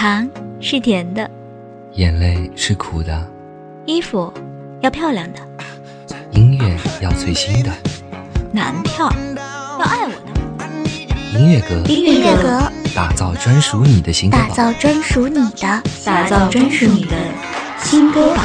糖是甜的，眼泪是苦的，衣服要漂亮的，音乐要最新的，男票要爱我的，音乐阁，音乐阁，打造专属你的新歌打造专属你的，打造专属你的新歌榜。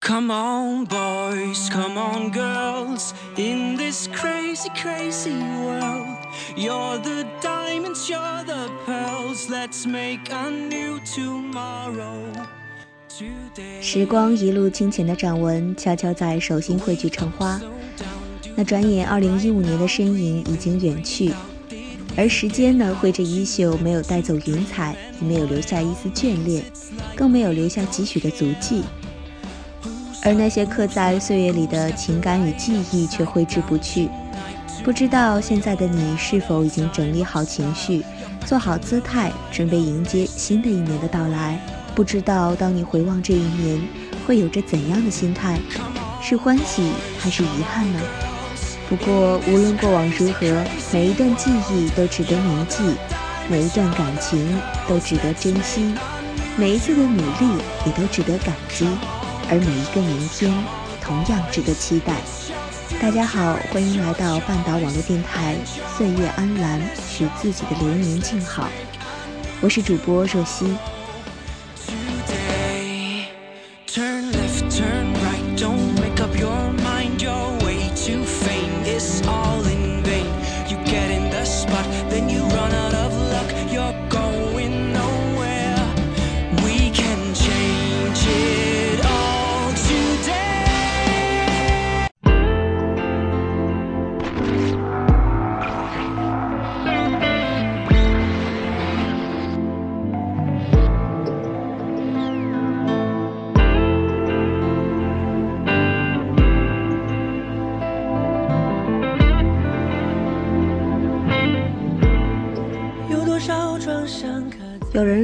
Come on, boys, come on, girls, in this crazy, crazy world. You're the diamonds, you're the pearls. Let's make a new tomorrow. 时光一路清浅的掌纹，悄悄在手心汇聚成花。那转眼，二零一五年的身影已经远去，而时间呢，挥着衣袖，没有带走云彩，也没有留下一丝眷恋，更没有留下几许的足迹。而那些刻在岁月里的情感与记忆却挥之不去。不知道现在的你是否已经整理好情绪，做好姿态，准备迎接新的一年的到来？不知道当你回望这一年，会有着怎样的心态？是欢喜还是遗憾呢？不过无论过往如何，每一段记忆都值得铭记，每一段感情都值得珍惜，每一次的努力也都值得感激。而每一个明天，同样值得期待。大家好，欢迎来到半岛网络电台，岁月安澜，许自己的流年静好。我是主播若曦。有人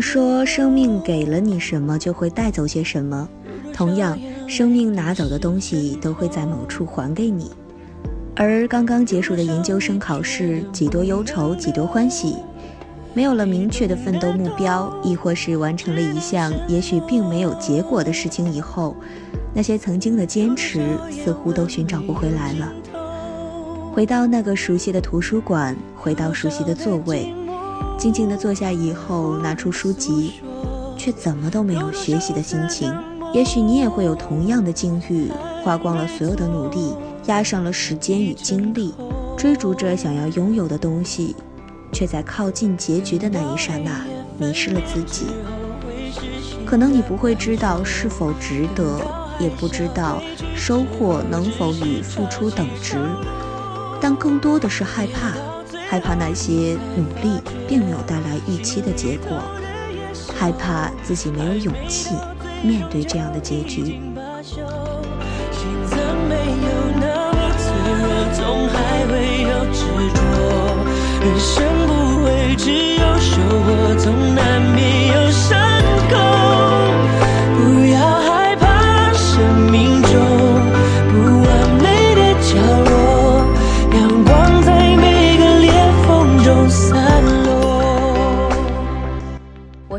说，生命给了你什么，就会带走些什么。同样，生命拿走的东西，都会在某处还给你。而刚刚结束的研究生考试，几多忧愁，几多欢喜。没有了明确的奋斗目标，亦或是完成了一项也许并没有结果的事情以后，那些曾经的坚持，似乎都寻找不回来了。回到那个熟悉的图书馆，回到熟悉的座位。静静地坐下以后，拿出书籍，却怎么都没有学习的心情。也许你也会有同样的境遇，花光了所有的努力，压上了时间与精力，追逐着想要拥有的东西，却在靠近结局的那一刹那迷失了自己。可能你不会知道是否值得，也不知道收获能否与付出等值，但更多的是害怕。害怕那些努力并没有带来预期的结果，害怕自己没有勇气面对这样的结局。人生不会只有收获，总难免有伤口。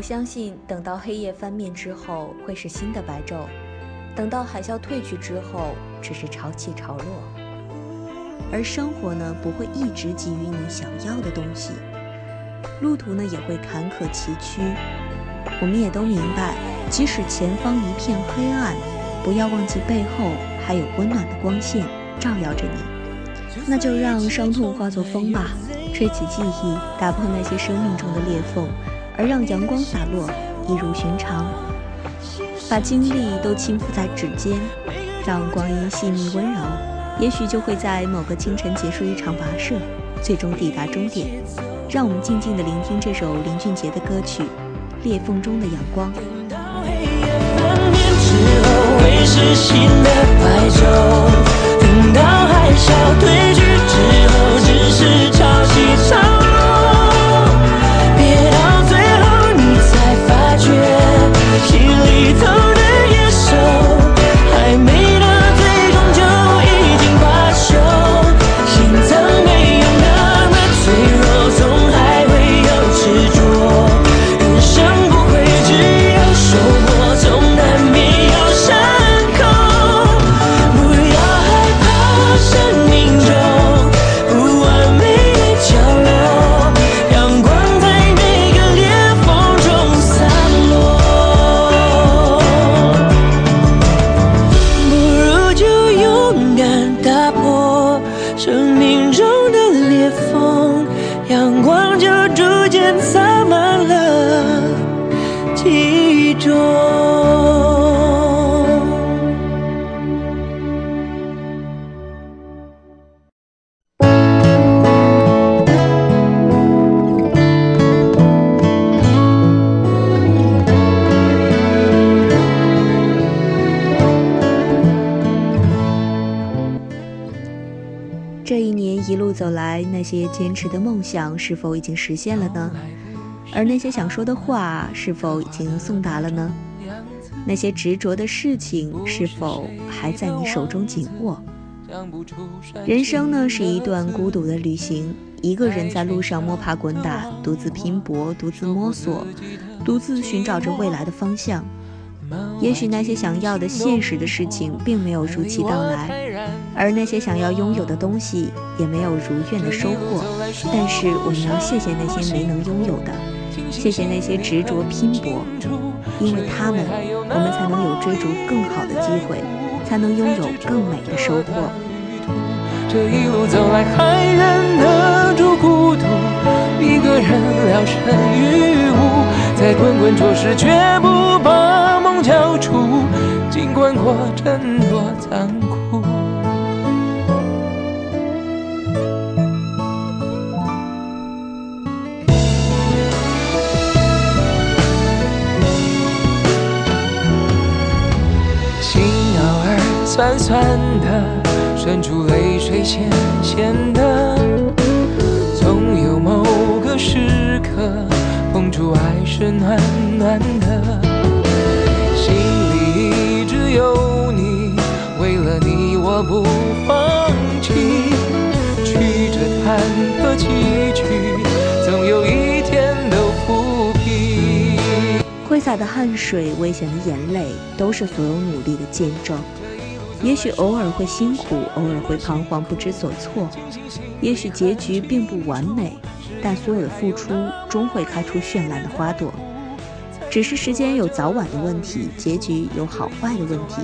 相信等到黑夜翻面之后，会是新的白昼；等到海啸退去之后，只是潮起潮落。而生活呢，不会一直给予你想要的东西，路途呢也会坎坷崎岖。我们也都明白，即使前方一片黑暗，不要忘记背后还有温暖的光线照耀着你。那就让伤痛化作风吧，吹起记忆，打破那些生命中的裂缝。而让阳光洒落，一如寻常。把精力都倾覆在指尖，让光阴细腻温柔，也许就会在某个清晨结束一场跋涉，最终抵达终点。让我们静静地聆听这首林俊杰的歌曲《裂缝中的阳光》。等到海啸退去之后，只是潮起潮一种。这一年一路。走来，那些坚持的梦想是否已经实现了呢？而那些想说的话是否已经送达了呢？那些执着的事情是否还在你手中紧握？人生呢，是一段孤独的旅行，一个人在路上摸爬滚打，独自拼搏，独自摸索，独自寻找着未来的方向。也许那些想要的现实的事情并没有如期到来，而那些想要拥有的东西也没有如愿的收获。但是我们要谢谢那些没能拥有的，谢谢那些执着拼搏，因为他们，我们才能有追逐更好的机会，才能拥有更美的收获。这一路走来，还忍得住孤独，一个人聊胜于无，在滚滚浊世绝不把梦。交出，尽管过程多残酷。酸酸的，渗出泪水咸咸的，总有某个时刻，碰触爱是暖暖的。心里一直有你，为了你我不放弃。曲折坎坷崎岖，总有一天都抚平。挥洒的汗水，危险的眼泪，都是所有努力的见证。也许偶尔会辛苦，偶尔会彷徨不知所措。也许结局并不完美，但所有的付出终会开出绚烂的花朵。只是时间有早晚的问题，结局有好坏的问题。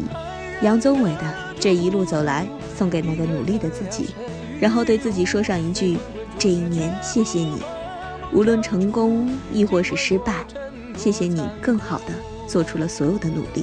杨宗纬的这一路走来，送给那个努力的自己，然后对自己说上一句：这一年谢谢你，无论成功亦或是失败，谢谢你更好的做出了所有的努力。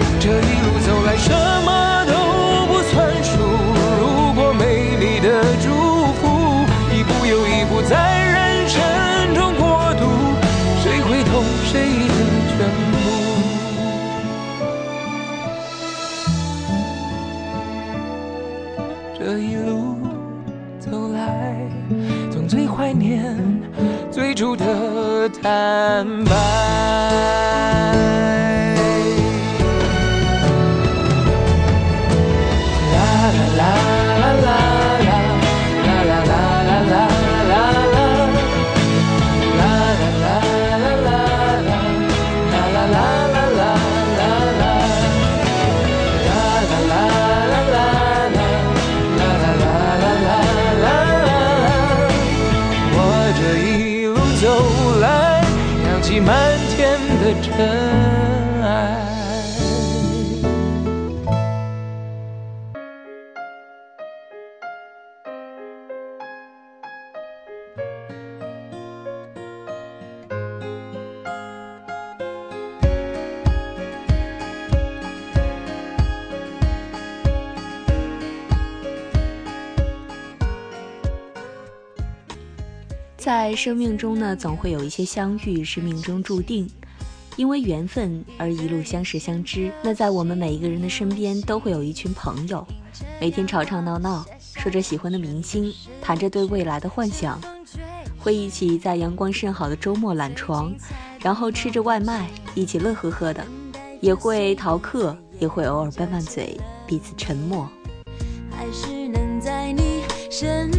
这一路走来，什么都不算数。如果美丽的祝福，一步又一步在人生中过渡，谁会懂。谁的全部？这一路走来，总最怀念最初的坦白。走来扬起漫天的尘在生命中呢，总会有一些相遇是命中注定，因为缘分而一路相识相知。那在我们每一个人的身边，都会有一群朋友，每天吵吵闹闹，说着喜欢的明星，谈着对未来的幻想，会一起在阳光甚好的周末懒床，然后吃着外卖，一起乐呵呵的，也会逃课，也会偶尔拌拌嘴。彼此沉默。还是能在你身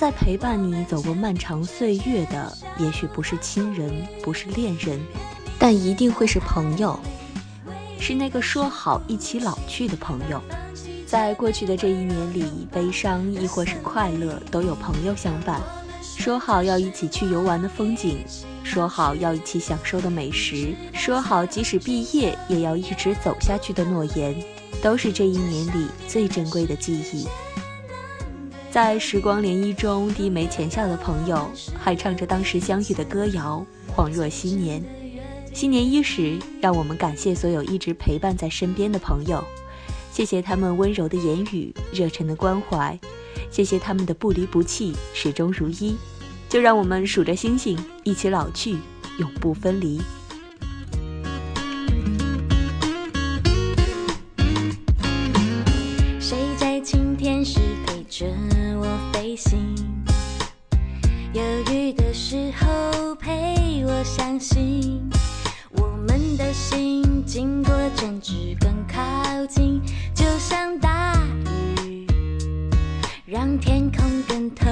在陪伴你走过漫长岁月的，也许不是亲人，不是恋人，但一定会是朋友。是那个说好一起老去的朋友，在过去的这一年里，悲伤亦或是快乐，都有朋友相伴。说好要一起去游玩的风景，说好要一起享受的美食，说好即使毕业也要一直走下去的诺言，都是这一年里最珍贵的记忆。在时光涟漪中低眉浅笑的朋友，还唱着当时相遇的歌谣，恍若新年。新年伊始，让我们感谢所有一直陪伴在身边的朋友，谢谢他们温柔的言语、热忱的关怀，谢谢他们的不离不弃、始终如一。就让我们数着星星，一起老去，永不分离。飞行？犹豫的时候陪我相信。我们的心经过争执更靠近，就像大雨，让天空更透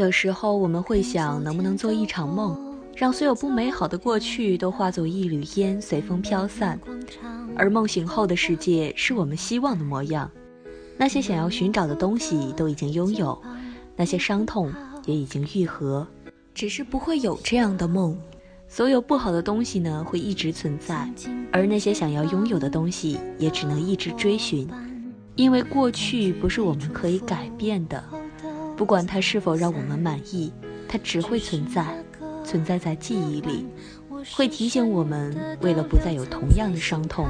有时候我们会想，能不能做一场梦，让所有不美好的过去都化作一缕烟，随风飘散。而梦醒后的世界是我们希望的模样。那些想要寻找的东西都已经拥有，那些伤痛也已经愈合，只是不会有这样的梦。所有不好的东西呢，会一直存在，而那些想要拥有的东西，也只能一直追寻，因为过去不是我们可以改变的。不管它是否让我们满意，它只会存在，存在在记忆里，会提醒我们，为了不再有同样的伤痛，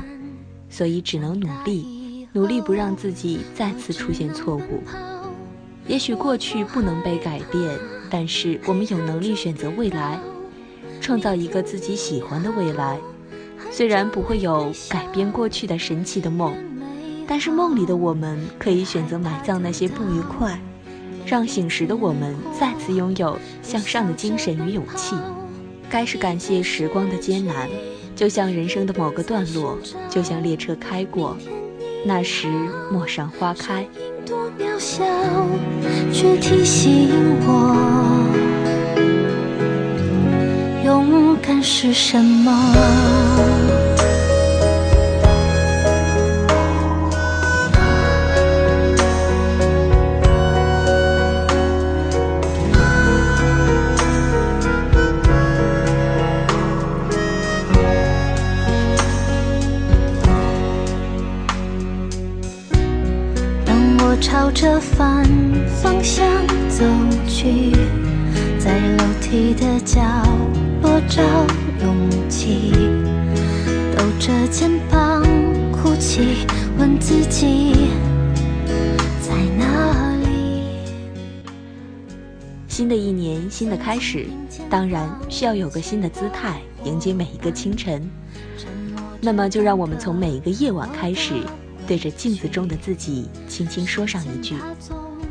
所以只能努力，努力不让自己再次出现错误。也许过去不能被改变，但是我们有能力选择未来，创造一个自己喜欢的未来。虽然不会有改变过去的神奇的梦，但是梦里的我们可以选择埋葬那些不愉快。让醒时的我们再次拥有向上的精神与勇气。该是感谢时光的艰难，就像人生的某个段落，就像列车开过，那时陌上花开。多渺小，却提醒我，勇敢是什么。着反方向。走去，在楼梯的角落找勇气，抖着肩膀哭泣，问自己在哪里。新的一年，新的开始，当然需要有个新的姿态迎接每一个清晨。那么，就让我们从每一个夜晚开始。对着镜子中的自己，轻轻说上一句：“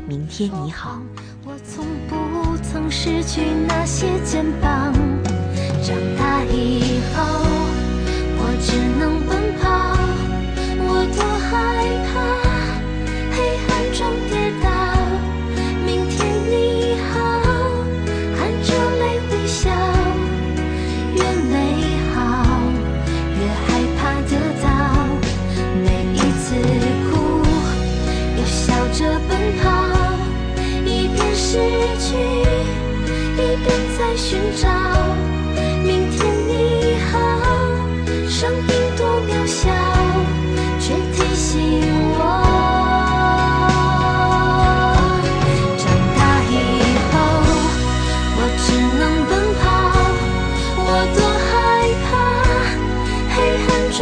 明天你好。”我从不曾失去那些肩膀。长大以后，我只能奔跑。寻找。明天你好，声音多渺小，却提醒我。长大以后，我只能奔跑，我多害怕黑暗中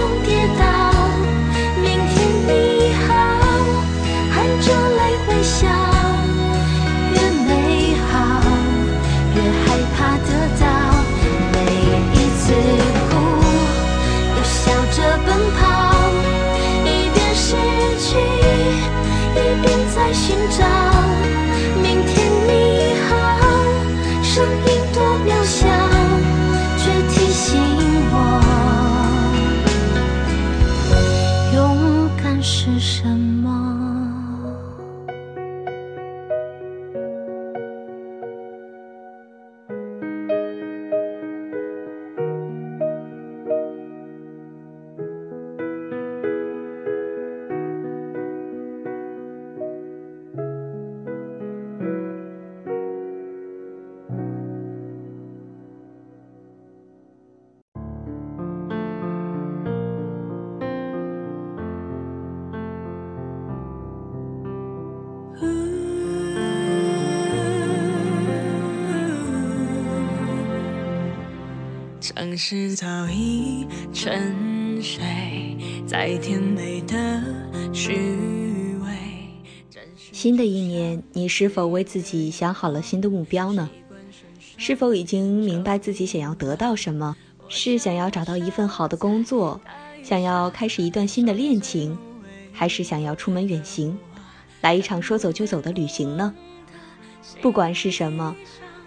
城市早已沉睡在甜美的虚伪。新的一年，你是否为自己想好了新的目标呢？是否已经明白自己想要得到什么？是想要找到一份好的工作，想要开始一段新的恋情，还是想要出门远行，来一场说走就走的旅行呢？不管是什么，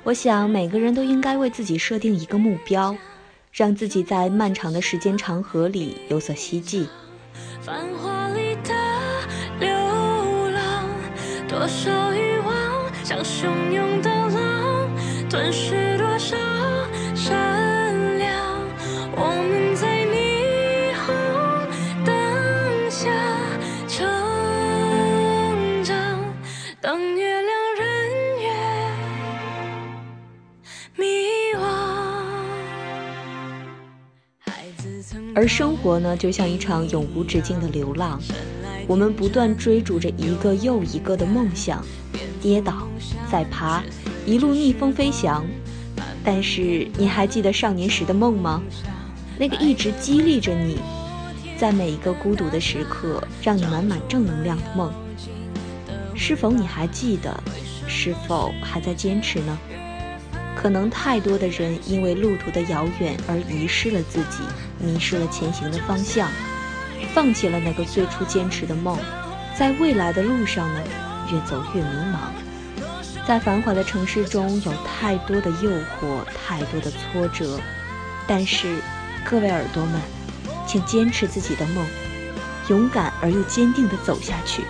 我想每个人都应该为自己设定一个目标，让自己在漫长的时间长河里有所希冀。繁华里的流浪，多少欲望像汹涌的浪，吞噬而生活呢，就像一场永无止境的流浪，我们不断追逐着一个又一个的梦想，跌倒，再爬，一路逆风飞翔。但是，你还记得少年时的梦吗？那个一直激励着你，在每一个孤独的时刻，让你满满正能量的梦。是否你还记得？是否还在坚持呢？可能太多的人因为路途的遥远而遗失了自己，迷失了前行的方向，放弃了那个最初坚持的梦，在未来的路上呢，越走越迷茫。在繁华的城市中，有太多的诱惑，太多的挫折，但是，各位耳朵们，请坚持自己的梦，勇敢而又坚定地走下去，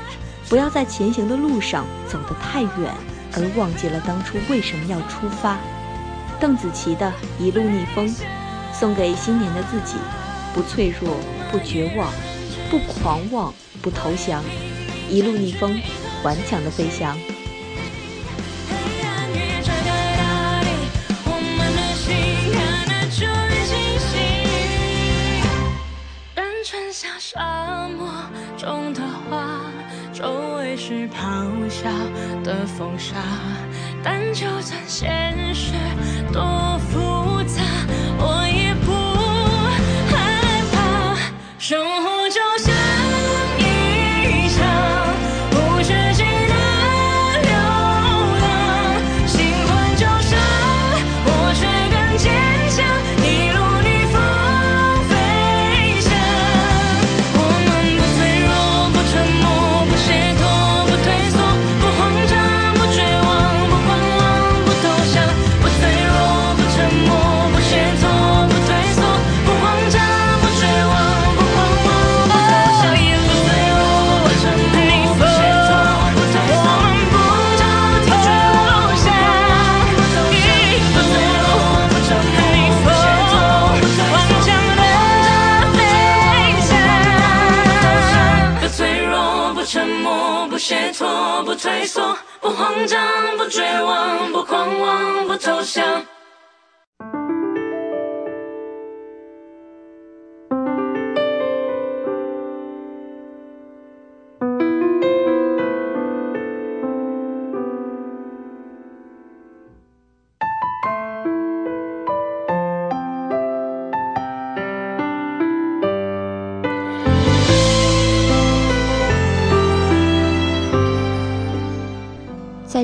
不要在前行的路上走得太远，而忘记了当初为什么要出发。邓紫棋的《一路逆风》，送给新年的自己：不脆弱，不绝望，不狂妄，不投降，一路逆风，顽强的飞翔。咆哮的风沙，但就算现实多复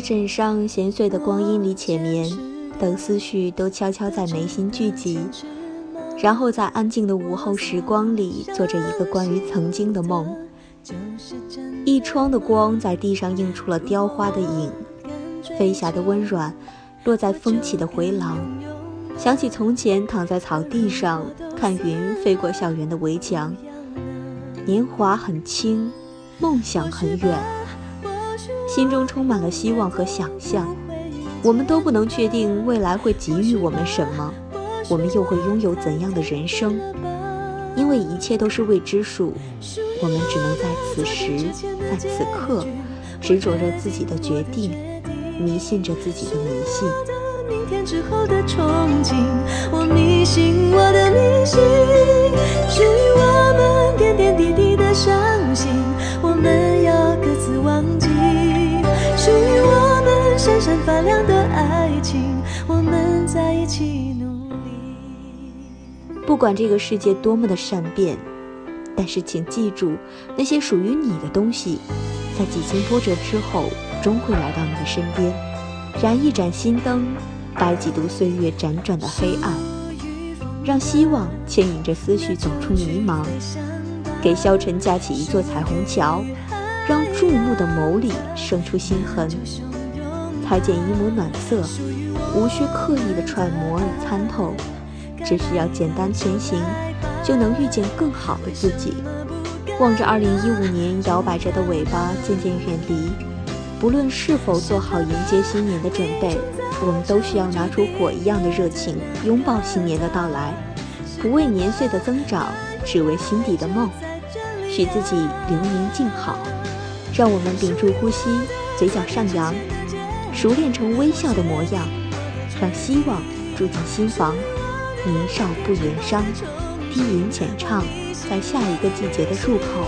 枕上闲碎的光阴里浅眠，等思绪都悄悄在眉心聚集，然后在安静的午后时光里，做着一个关于曾经的梦。一窗的光在地上映出了雕花的影，飞霞的温软落在风起的回廊。想起从前躺在草地上看云飞过校园的围墙，年华很轻，梦想很远。心中充满了希望和想象，我们都不能确定未来会给予我们什么，我们又会拥有怎样的人生？因为一切都是未知数，我们只能在此时，在此刻，执着着自己的决定，迷信着自己的迷信。天之后的憧憬，我迷信我的迷信，属于我们点点滴滴的伤心，我们要各自忘记，于我们闪闪发亮的爱情，我们在一起努力。不管这个世界多么的善变，但是请记住，那些属于你的东西，在几经波折之后，终会来到你的身边，燃一盏心灯，白几度岁月辗转的黑暗，让希望牵引着思绪走出迷茫，给消沉架起一座彩虹桥，让注目的眸里生出心痕，裁剪一抹暖色，无需刻意的揣摩与参透。只需要简单前行，就能遇见更好的自己。望着2015年摇摆着的尾巴渐渐远离，不论是否做好迎接新年的准备，我们都需要拿出火一样的热情，拥抱新年的到来。不为年岁的增长，只为心底的梦。许自己流年静好，让我们屏住呼吸，嘴角上扬，熟练成微笑的模样，让希望住进心房。年少不言伤，低吟浅唱，在下一个季节的入口，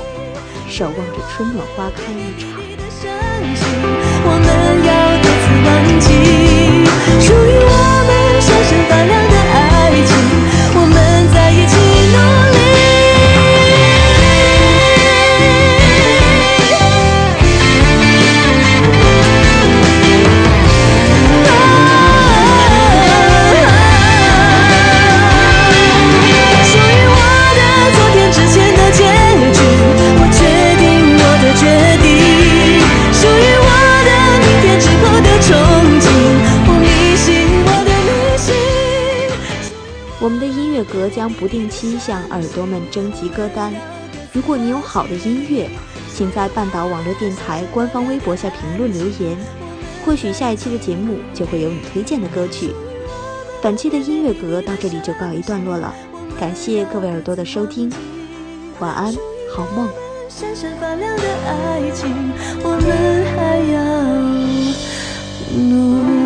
守望着春暖花开一场。们将不定期向耳朵们征集歌单。如果你有好的音乐，请在半岛网络电台官方微博下评论留言，或许下一期的节目就会有你推荐的歌曲。本期的音乐阁到这里就告一段落了，感谢各位耳朵的收听，晚安，好梦。闪闪发亮的爱情，我们还要努力。